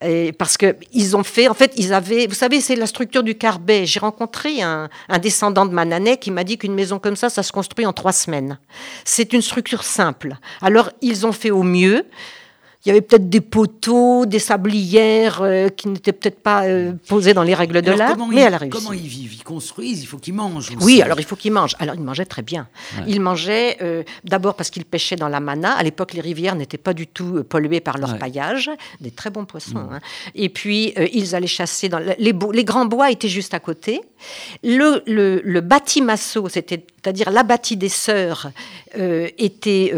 Et parce qu'ils ont fait, en fait, ils avaient, vous savez, c'est la structure du Carbet. J'ai rencontré un, un, descendant de Mananais qui m'a dit qu'une maison comme ça, ça se construit en trois semaines. C'est une structure simple. Alors, ils ont fait au mieux il y avait peut-être des poteaux, des sablières euh, qui n'étaient peut-être pas euh, posés dans les règles de l'art, mais elle a réussi. Comment ils vivent? Ils construisent, il faut qu'ils mangent. Oui, alors il faut qu'ils mangent. Alors ils mangeaient très bien. Ils mangeaient euh, d'abord parce qu'ils pêchaient dans la mana. À l'époque, les rivières n'étaient pas du tout polluées par leur paillage, des très bons poissons. Mm. Hein. Et puis ils allaient chasser dans les, les, grands bois étaient juste à côté. Le, le, le bâti-masso, c'est-à-dire la bâtie des sœurs, était,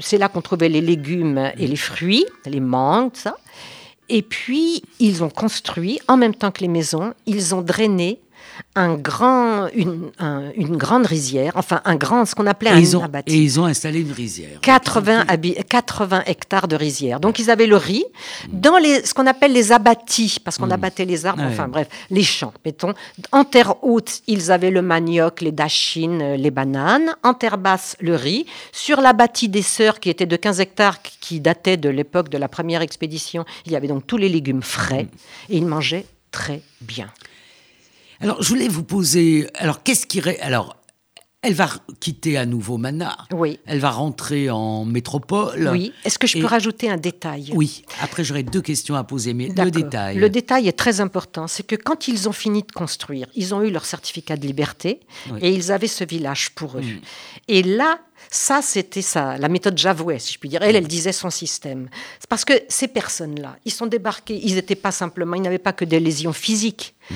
c'est là qu'on trouvait les légumes et les fruits les mangues, ça. Et puis, ils ont construit, en même temps que les maisons, ils ont drainé un grand, une, une, grande rizière, enfin un grand, ce qu'on appelait un ils ont, Et ils ont installé une rizière. 80, 80 hectares de rizière. Donc ils avaient le riz dans les, ce qu'on appelle les abattis, parce qu'on mm. abattait les arbres, enfin bref, les champs, mettons. En terre haute, ils avaient le manioc, les dachines, les bananes. En terre basse, le riz. Sur l'abattis des sœurs, qui était de 15 hectares, qui datait de l'époque de la première expédition, il y avait donc tous les légumes frais. Et ils mangeaient très bien. Alors, je voulais vous poser. Alors, qu'est-ce qui. Alors, elle va quitter à nouveau Mana. Oui. Elle va rentrer en métropole. Oui. Est-ce que je peux rajouter un détail? Oui. Après, j'aurais deux questions à poser, mais le détail. Le détail est très important. C'est que quand ils ont fini de construire, ils ont eu leur certificat de liberté et ils avaient ce village pour eux. Mm. Et là, ça, c'était ça, la méthode Javouet, si je puis dire. Elle, elle disait son système. C'est parce que ces personnes-là, ils sont débarqués, ils n'étaient pas simplement, ils n'avaient pas que des lésions physiques. Mm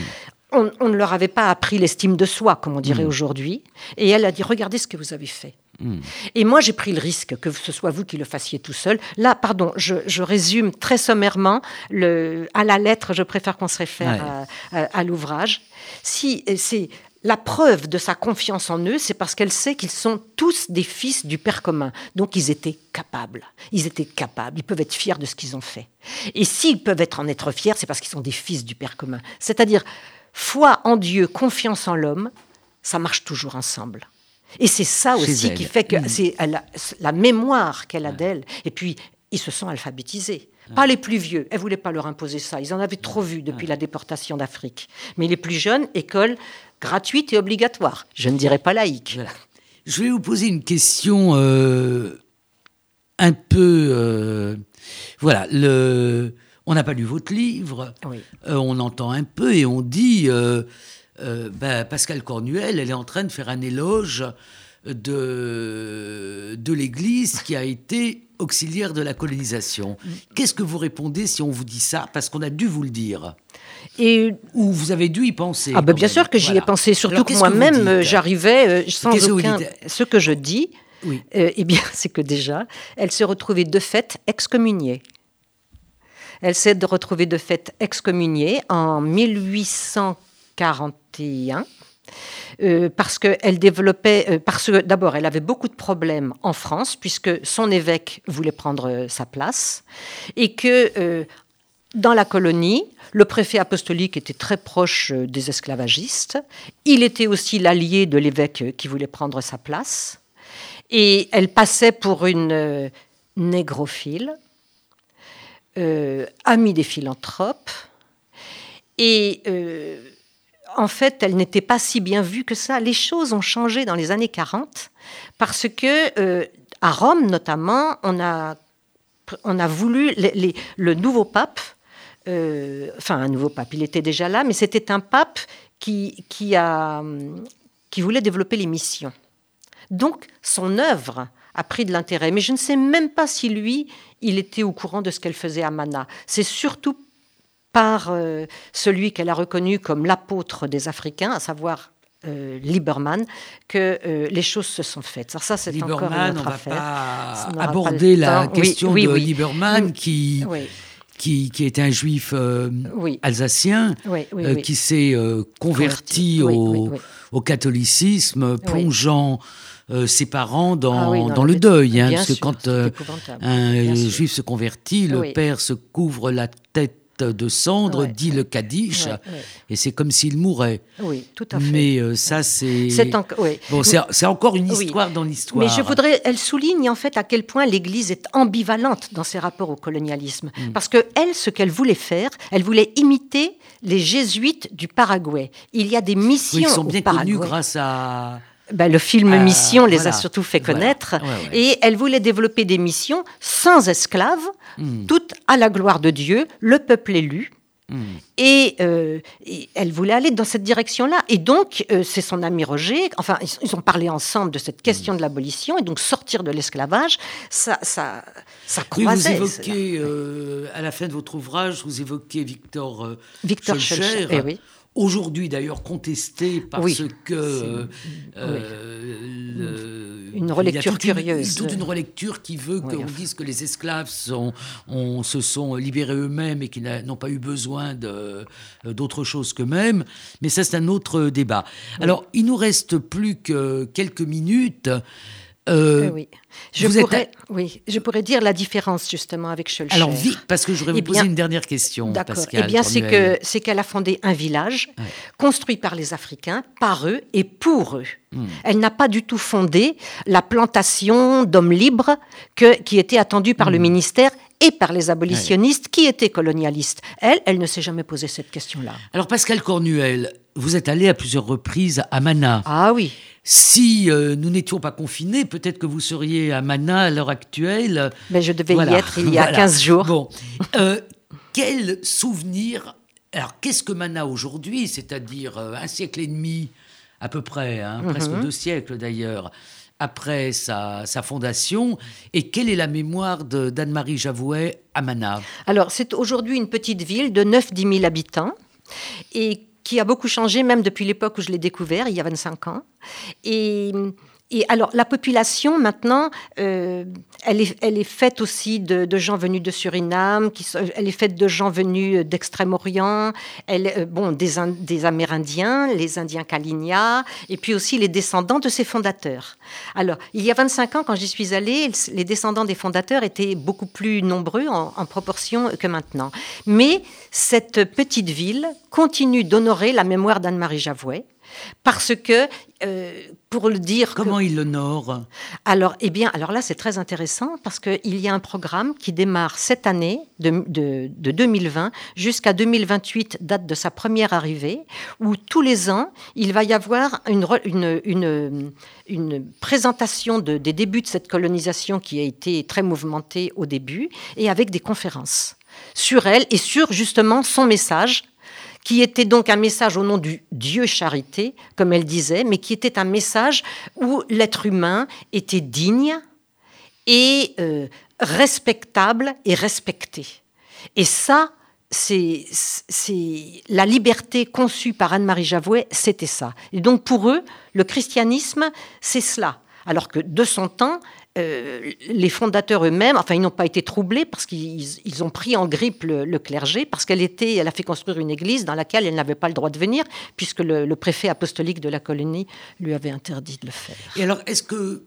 on, ne leur avait pas appris l'estime de soi, comme on dirait mm. aujourd'hui. Et elle a dit, regardez ce que vous avez fait. Mm. Et moi, j'ai pris le risque que ce soit vous qui le fassiez tout seul. Là, pardon, je, résume très sommairement, le, à la lettre, je préfère qu'on se réfère à, l'ouvrage. Si c'est la preuve de sa confiance en eux, c'est parce qu'elle sait qu'ils sont tous des fils du Père commun. Donc ils étaient capables. Ils étaient capables. Ils peuvent être fiers de ce qu'ils ont fait. Et s'ils peuvent être en être fiers, c'est parce qu'ils sont des fils du Père commun. C'est-à-dire, foi en Dieu, confiance en l'homme, ça marche toujours ensemble. Et c'est ça aussi qui fait que mm. c'est la, mémoire qu'elle a d'elle. Et puis, ils se sont alphabétisés. Pas les plus vieux, elle voulait pas leur imposer ça. Ils en avaient trop vu depuis la déportation d'Afrique. Mais les plus jeunes, école gratuite et obligatoire. Je ne dirais pas laïque. Je vais vous poser une question euh, un peu. Euh, voilà, le, on n'a pas lu votre livre, euh, on entend un peu et on dit euh, euh, ben, Pascal Cornuel, elle est en train de faire un éloge de, de l'Église qui a été auxiliaire de la colonisation. Qu'est-ce que vous répondez si on vous dit ça? Parce qu'on a dû vous le dire. Et Ou vous avez dû y penser Ah ben bien sûr que j'y ai pensé, surtout que moi-même, j'arrivais sans aucun... Ce que je dis, oui. eh bien, c'est que déjà, elle se retrouvait de fait excommuniée. Elle s'est retrouvée de fait excommuniée en 1841. Euh, parce qu'elle développait, euh, parce que d'abord elle avait beaucoup de problèmes en France puisque son évêque voulait prendre euh, sa place et que dans la colonie, le préfet apostolique était très proche des esclavagistes. Il était aussi l'allié de l'évêque qui voulait prendre sa place. Et elle passait pour une négrophile, amie des philanthropes. Et en fait, elle n'était pas si bien vue que ça. Les choses ont changé dans les années 40 parce que euh, à Rome notamment, on a, on a voulu le nouveau pape, euh, enfin un nouveau pape, il était déjà là, mais c'était un pape qui, qui, a, qui voulait développer les missions. Donc son œuvre a pris de l'intérêt. Mais je ne sais même pas si lui, il était au courant de ce qu'elle faisait à Mana. C'est surtout par euh, celui qu'elle a reconnu comme l'apôtre des Africains, à savoir euh, Lieberman, que euh, les choses se sont faites. Alors ça, c'est encore une autre on va Pas aborder la question de Lieberman qui, qui, qui, est un juif alsacien qui s'est converti au, au, catholicisme, plongeant ses parents dans, ah dans le deuil. Hein, parce que quand un juif se convertit, le père se couvre la tête de cendres, dit le Kaddish, et c'est comme s'il mourait. Oui, tout à fait. Mais euh, ça, c'est. C'est encore une histoire dans l'histoire. Mais je voudrais. Elle souligne en fait à quel point l'Église est ambivalente dans ses rapports au colonialisme. Mm. Parce que elle, ce qu'elle voulait faire, elle voulait imiter les jésuites du Paraguay. Il y a des missions. Oui, ils sont bien connus grâce à. Ben, le film euh, Mission les a surtout fait connaître. Et elle voulait développer des missions sans esclaves, hmm. toutes à la gloire de Dieu, le peuple élu. Hmm. Euh, et, elle voulait aller dans cette direction-là. Et donc, euh, c'est son ami Roger, enfin, ils, ont parlé ensemble de cette question hmm. de l'abolition, et donc sortir de l'esclavage, ça, ça, ça croisait. vous évoquez, à la fin de votre ouvrage, vous évoquez Victor, Victor Schulcher. Eh oui aujourd'hui d'ailleurs contesté parce que euh, une relecture curieuse, toute une relecture qui veut qu'on dise que les esclaves sont, se sont libérés eux-mêmes et qu'ils n'ont pas eu besoin euh, d'autre chose qu'eux-mêmes. Mais ça, c'est un autre débat. Alors, il nous reste plus que quelques minutes. Euh, oui. Je pourrais, oui, je pourrais dire la différence justement avec Schulcher. Alors vite, parce que je voudrais vous eh poser une dernière question. D'accord. Eh bien, c'est que c'est qu'elle a fondé un village construit par les Africains, par eux et pour eux. Hmm. Elle n'a pas du tout fondé la plantation d'hommes libres que, qui était attendue par le hmm. ministère et par les abolitionnistes qui étaient colonialistes. Elle, elle ne s'est jamais posé cette question-là. Alors Pascal Cornuel, vous êtes allé à plusieurs reprises à Mana. Ah oui. Si euh, nous n'étions pas confinés, peut-être que vous seriez à Mana à l'heure actuelle. Mais je devais y être il y a 15 jours. Bon. Euh, quel souvenir Alors, qu'est-ce que Mana aujourd'hui C'est-à-dire euh, un siècle et demi, à peu près, hein, mhm. presque deux siècles d'ailleurs, après sa, sa, fondation. Et quelle est la mémoire d'Anne-Marie Javouet à Mana? Alors, c'est aujourd'hui une petite ville de 9-10 000 habitants. Et qui a beaucoup changé, même depuis l'époque où je l'ai découvert, il y a 25 ans. Et alors, la population, maintenant, euh, elle, est, faite aussi de, gens venus de Suriname, elle est faite de gens venus d'Extrême-Orient, elle, euh, bon, des, des, Amérindiens, les Indiens Kalinia, et puis aussi les descendants de ses fondateurs. Alors, il y a 25 ans, quand j'y suis allée, les descendants des fondateurs étaient beaucoup plus nombreux en, en proportion que maintenant. Mais cette petite ville continue d'honorer la mémoire d'Anne-Marie Javouet parce que, euh, pour le dire... Comment il l'honore? Alors, eh bien, alors là, c'est très intéressant parce qu'il y a un programme qui démarre cette année, de, de, 2020 jusqu'à 2028, date de sa première arrivée, où tous les ans, il va y avoir une, une, une, une présentation de, des débuts de cette colonisation qui a été très mouvementée au début, et avec des conférences sur elle et sur justement son message qui était donc un message au nom du Dieu charité, comme elle disait, mais qui était un message où l'être humain était digne et euh, respectable et respecté. Et ça, c'est la liberté conçue par Anne-Marie Javouet, c'était ça. Et donc pour eux, le christianisme, c'est cela. Alors que de son temps, euh, les fondateurs eux-mêmes, enfin, ils n'ont pas été troublés parce qu'ils ont pris en grippe le, clergé, parce qu'elle était, elle a fait construire une église dans laquelle elle n'avait pas le droit de venir, puisque le, préfet apostolique de la colonie lui avait interdit de le faire. Et alors, est-ce que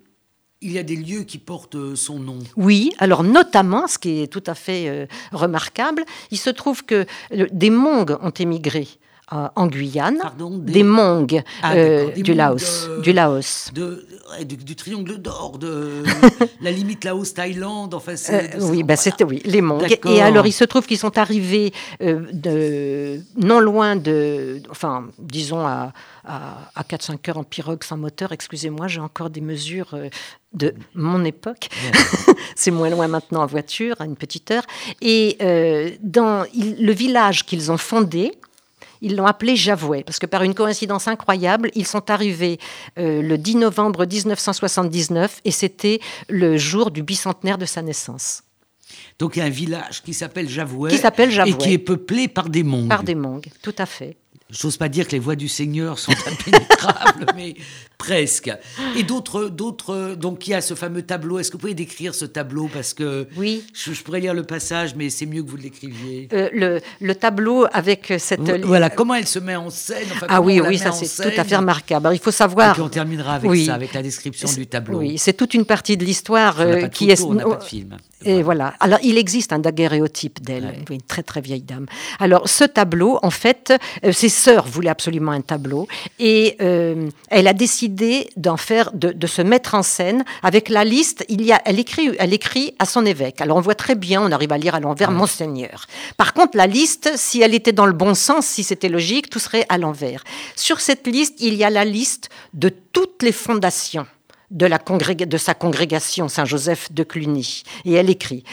il y a des lieux qui portent euh, son nom. Oui, alors notamment, ce qui est tout à fait euh, remarquable, il se trouve que des Mongs ont émigré en Guyane, des, Mongs ah, euh, du, Laos, du Laos. du, triangle d'or, de la limite Laos-Thaïlande, enfin euh, Oui, bah, c'était oui, les Mongs. Et alors il se trouve qu'ils sont arrivés euh, de, non loin de, enfin disons à, à, 4-5 heures en pirogue sans moteur, excusez-moi, j'ai encore des mesures de mon époque. C'est moins loin maintenant en voiture, à une petite heure. Et dans le village qu'ils ont fondé, ils l'ont appelé Javouet, parce que par une coïncidence incroyable, ils sont arrivés euh, le 10 novembre 1979 et c'était le jour du bicentenaire de sa naissance. Donc il y a un village qui s'appelle Javouet, qui s'appelle et qui est peuplé par des Mongs. Par des Mongs, tout à fait. J'ose pas dire que les voix du Seigneur sont impénétrables, mais presque. Et d'autres, d'autres. Donc il y a ce fameux tableau. Est-ce que vous pouvez décrire ce tableau? Parce que oui, je, pourrais lire le passage, mais c'est mieux que vous l'écriviez. Euh, le, le, tableau avec cette. Voilà comment elle se met en scène? ah oui, oui, ça c'est tout à fait remarquable. Alors, il faut savoir. Et puis on terminera avec ça, avec la description du tableau. Oui, c'est toute une partie de l'histoire euh, qui est. On n'a pas de film. Et voilà. Alors, il existe un daguerréotype d'elle, une très très vieille dame. Alors, ce tableau, en fait, euh, ses sœurs voulaient absolument un tableau, et elle a décidé d'en faire, de, se mettre en scène avec la liste. Il y a, elle écrit, elle écrit à son évêque. Alors, on voit très bien, on arrive à lire à l'envers, Monseigneur. Par contre, la liste, si elle était dans le bon sens, si c'était logique, tout serait à l'envers. Sur cette liste, il y a la liste de toutes les fondations de, de sa congrégation Saint-Joseph de Cluny. Et elle écrit,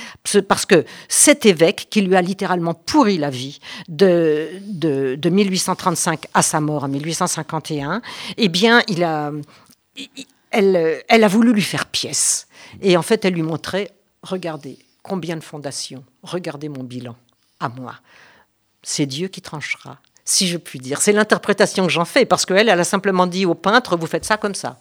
parce que cet évêque, qui lui a littéralement pourri la vie de, de, 1835 à sa mort en 1851, eh bien, il a, elle, elle a voulu lui faire pièce. Et en fait, elle lui montrait, regardez, combien de fondations, regardez mon bilan, à moi. C'est Dieu qui tranchera, si je puis dire. C'est l'interprétation que j'en fais, parce qu'elle, elle a simplement dit au peintre, vous faites ça comme ça.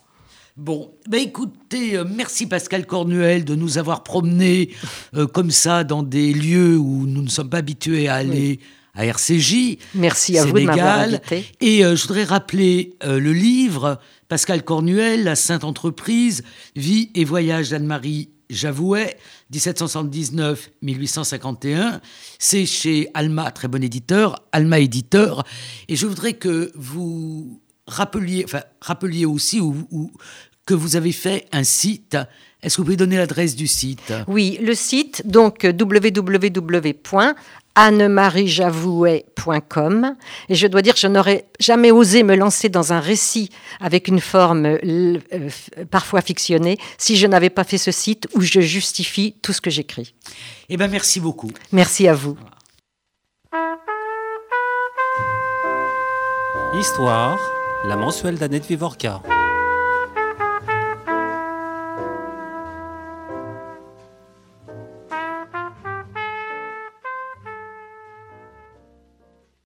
Bon, bah écoutez, euh, merci Pascal Cornuel de nous avoir promenés euh, comme ça dans des lieux où nous ne sommes pas habitués à aller. à RCJ. Merci à vous de m'avoir invité. Et euh, je voudrais rappeler le livre Pascal Cornuel, La Sainte Entreprise, Vie et voyage d'Anne-Marie Javouet, 1779-1851. C'est chez Alma, très bon éditeur, Alma éditeur. Et je voudrais que vous rappeliez, enfin, rappeliez aussi que vous avez fait un site. Est-ce que vous pouvez donner l'adresse du site? Oui, le site, donc www.annemariejavouet.com. Et je dois dire que je n'aurais jamais osé me lancer dans un récit avec une forme euh, parfois fictionnée si je n'avais pas fait ce site où je justifie tout ce que j'écris. Eh bien, merci beaucoup. Merci à vous. Histoire la mensuelle d'Annette Vivorca.